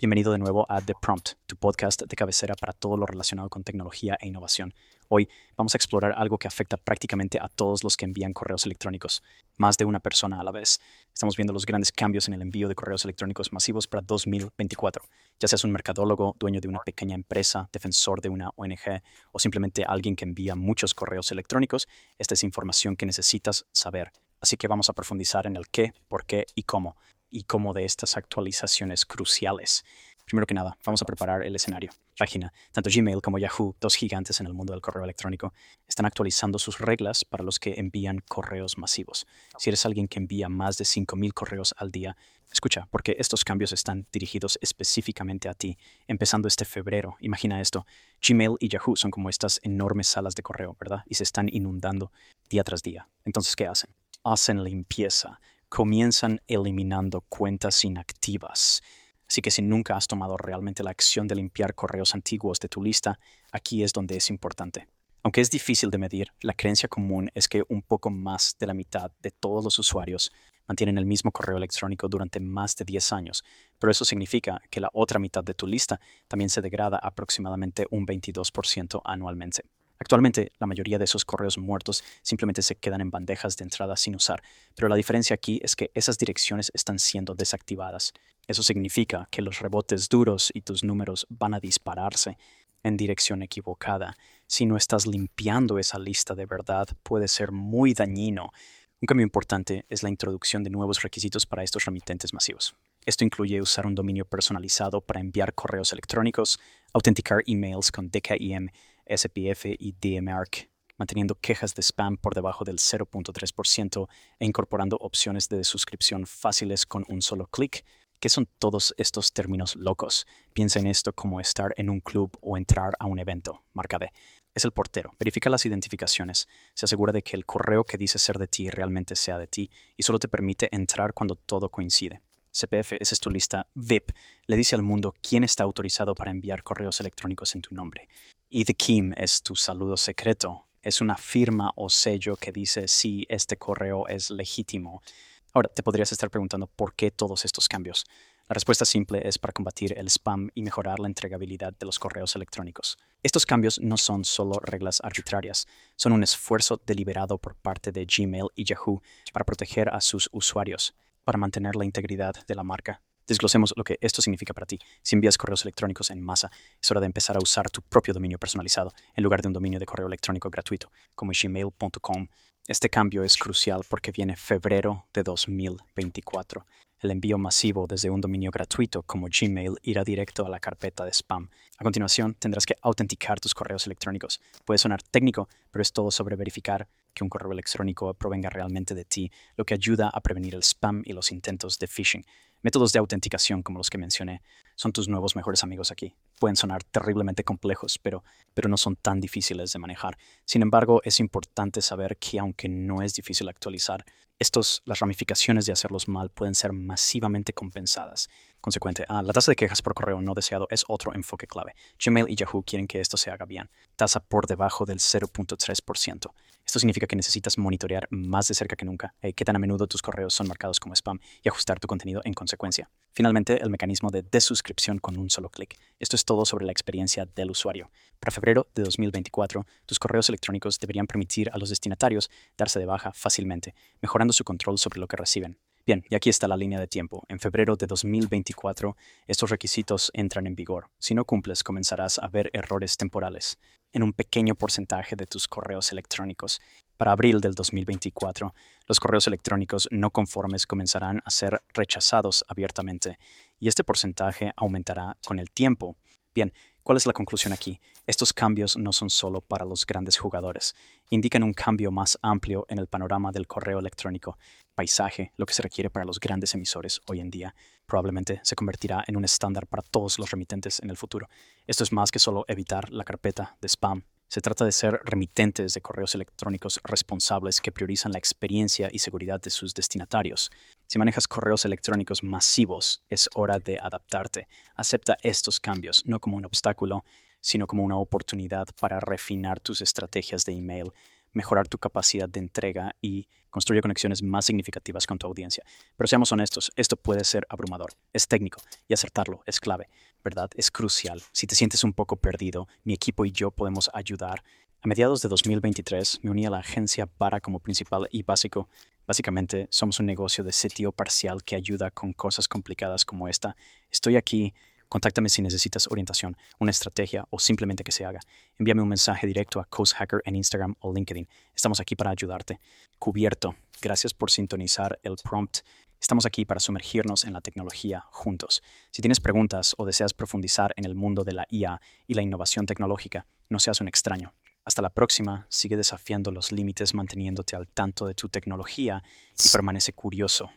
Bienvenido de nuevo a The Prompt, tu podcast de cabecera para todo lo relacionado con tecnología e innovación. Hoy vamos a explorar algo que afecta prácticamente a todos los que envían correos electrónicos, más de una persona a la vez. Estamos viendo los grandes cambios en el envío de correos electrónicos masivos para 2024. Ya seas un mercadólogo, dueño de una pequeña empresa, defensor de una ONG o simplemente alguien que envía muchos correos electrónicos, esta es información que necesitas saber. Así que vamos a profundizar en el qué, por qué y cómo y cómo de estas actualizaciones cruciales. Primero que nada, vamos a preparar el escenario. Página. Tanto Gmail como Yahoo, dos gigantes en el mundo del correo electrónico, están actualizando sus reglas para los que envían correos masivos. Si eres alguien que envía más de 5.000 correos al día, escucha, porque estos cambios están dirigidos específicamente a ti. Empezando este febrero, imagina esto. Gmail y Yahoo son como estas enormes salas de correo, ¿verdad? Y se están inundando día tras día. Entonces, ¿qué hacen? Hacen limpieza comienzan eliminando cuentas inactivas. Así que si nunca has tomado realmente la acción de limpiar correos antiguos de tu lista, aquí es donde es importante. Aunque es difícil de medir, la creencia común es que un poco más de la mitad de todos los usuarios mantienen el mismo correo electrónico durante más de 10 años, pero eso significa que la otra mitad de tu lista también se degrada aproximadamente un 22% anualmente. Actualmente, la mayoría de esos correos muertos simplemente se quedan en bandejas de entrada sin usar, pero la diferencia aquí es que esas direcciones están siendo desactivadas. Eso significa que los rebotes duros y tus números van a dispararse en dirección equivocada. Si no estás limpiando esa lista de verdad, puede ser muy dañino. Un cambio importante es la introducción de nuevos requisitos para estos remitentes masivos. Esto incluye usar un dominio personalizado para enviar correos electrónicos, autenticar emails con DKIM SPF y DMARC, manteniendo quejas de spam por debajo del 0.3% e incorporando opciones de suscripción fáciles con un solo clic. ¿Qué son todos estos términos locos? Piensa en esto como estar en un club o entrar a un evento. Marca D. Es el portero. Verifica las identificaciones. Se asegura de que el correo que dice ser de ti realmente sea de ti y solo te permite entrar cuando todo coincide. CPF, es tu lista VIP. Le dice al mundo quién está autorizado para enviar correos electrónicos en tu nombre. Y The Kim es tu saludo secreto. Es una firma o sello que dice si este correo es legítimo. Ahora, te podrías estar preguntando por qué todos estos cambios. La respuesta simple es para combatir el spam y mejorar la entregabilidad de los correos electrónicos. Estos cambios no son solo reglas arbitrarias, son un esfuerzo deliberado por parte de Gmail y Yahoo para proteger a sus usuarios para mantener la integridad de la marca. Desglosemos lo que esto significa para ti. Si envías correos electrónicos en masa, es hora de empezar a usar tu propio dominio personalizado en lugar de un dominio de correo electrónico gratuito, como gmail.com. Este cambio es crucial porque viene febrero de 2024. El envío masivo desde un dominio gratuito como Gmail irá directo a la carpeta de spam. A continuación, tendrás que autenticar tus correos electrónicos. Puede sonar técnico, pero es todo sobre verificar que un correo electrónico provenga realmente de ti, lo que ayuda a prevenir el spam y los intentos de phishing. Métodos de autenticación como los que mencioné son tus nuevos mejores amigos aquí. Pueden sonar terriblemente complejos, pero, pero no son tan difíciles de manejar. Sin embargo, es importante saber que aunque no es difícil actualizar, estos, las ramificaciones de hacerlos mal pueden ser masivamente compensadas. Consecuente, ah, la tasa de quejas por correo no deseado es otro enfoque clave. Gmail y Yahoo quieren que esto se haga bien. Tasa por debajo del 0.3%. Esto significa que necesitas monitorear más de cerca que nunca eh, qué tan a menudo tus correos son marcados como spam y ajustar tu contenido en consecuencia. Finalmente, el mecanismo de desuscripción con un solo clic. Esto es todo sobre la experiencia del usuario. Para febrero de 2024, tus correos electrónicos deberían permitir a los destinatarios darse de baja fácilmente, mejorando su control sobre lo que reciben. Bien, y aquí está la línea de tiempo. En febrero de 2024, estos requisitos entran en vigor. Si no cumples, comenzarás a ver errores temporales en un pequeño porcentaje de tus correos electrónicos. Para abril del 2024, los correos electrónicos no conformes comenzarán a ser rechazados abiertamente y este porcentaje aumentará con el tiempo. Bien, ¿Cuál es la conclusión aquí? Estos cambios no son solo para los grandes jugadores, indican un cambio más amplio en el panorama del correo electrónico, paisaje, lo que se requiere para los grandes emisores hoy en día. Probablemente se convertirá en un estándar para todos los remitentes en el futuro. Esto es más que solo evitar la carpeta de spam se trata de ser remitentes de correos electrónicos responsables que priorizan la experiencia y seguridad de sus destinatarios. Si manejas correos electrónicos masivos, es hora de adaptarte. Acepta estos cambios, no como un obstáculo, sino como una oportunidad para refinar tus estrategias de email, mejorar tu capacidad de entrega y construir conexiones más significativas con tu audiencia. Pero seamos honestos, esto puede ser abrumador. Es técnico y acertarlo es clave, ¿verdad? Es crucial. Si te sientes un poco perdido, mi equipo y yo podemos ayudar. A mediados de 2023 me uní a la agencia para como principal y básico. Básicamente somos un negocio de sitio parcial que ayuda con cosas complicadas como esta. Estoy aquí Contáctame si necesitas orientación, una estrategia o simplemente que se haga. Envíame un mensaje directo a Coast Hacker en Instagram o LinkedIn. Estamos aquí para ayudarte. Cubierto. Gracias por sintonizar el prompt. Estamos aquí para sumergirnos en la tecnología juntos. Si tienes preguntas o deseas profundizar en el mundo de la IA y la innovación tecnológica, no seas un extraño. Hasta la próxima, sigue desafiando los límites manteniéndote al tanto de tu tecnología y permanece curioso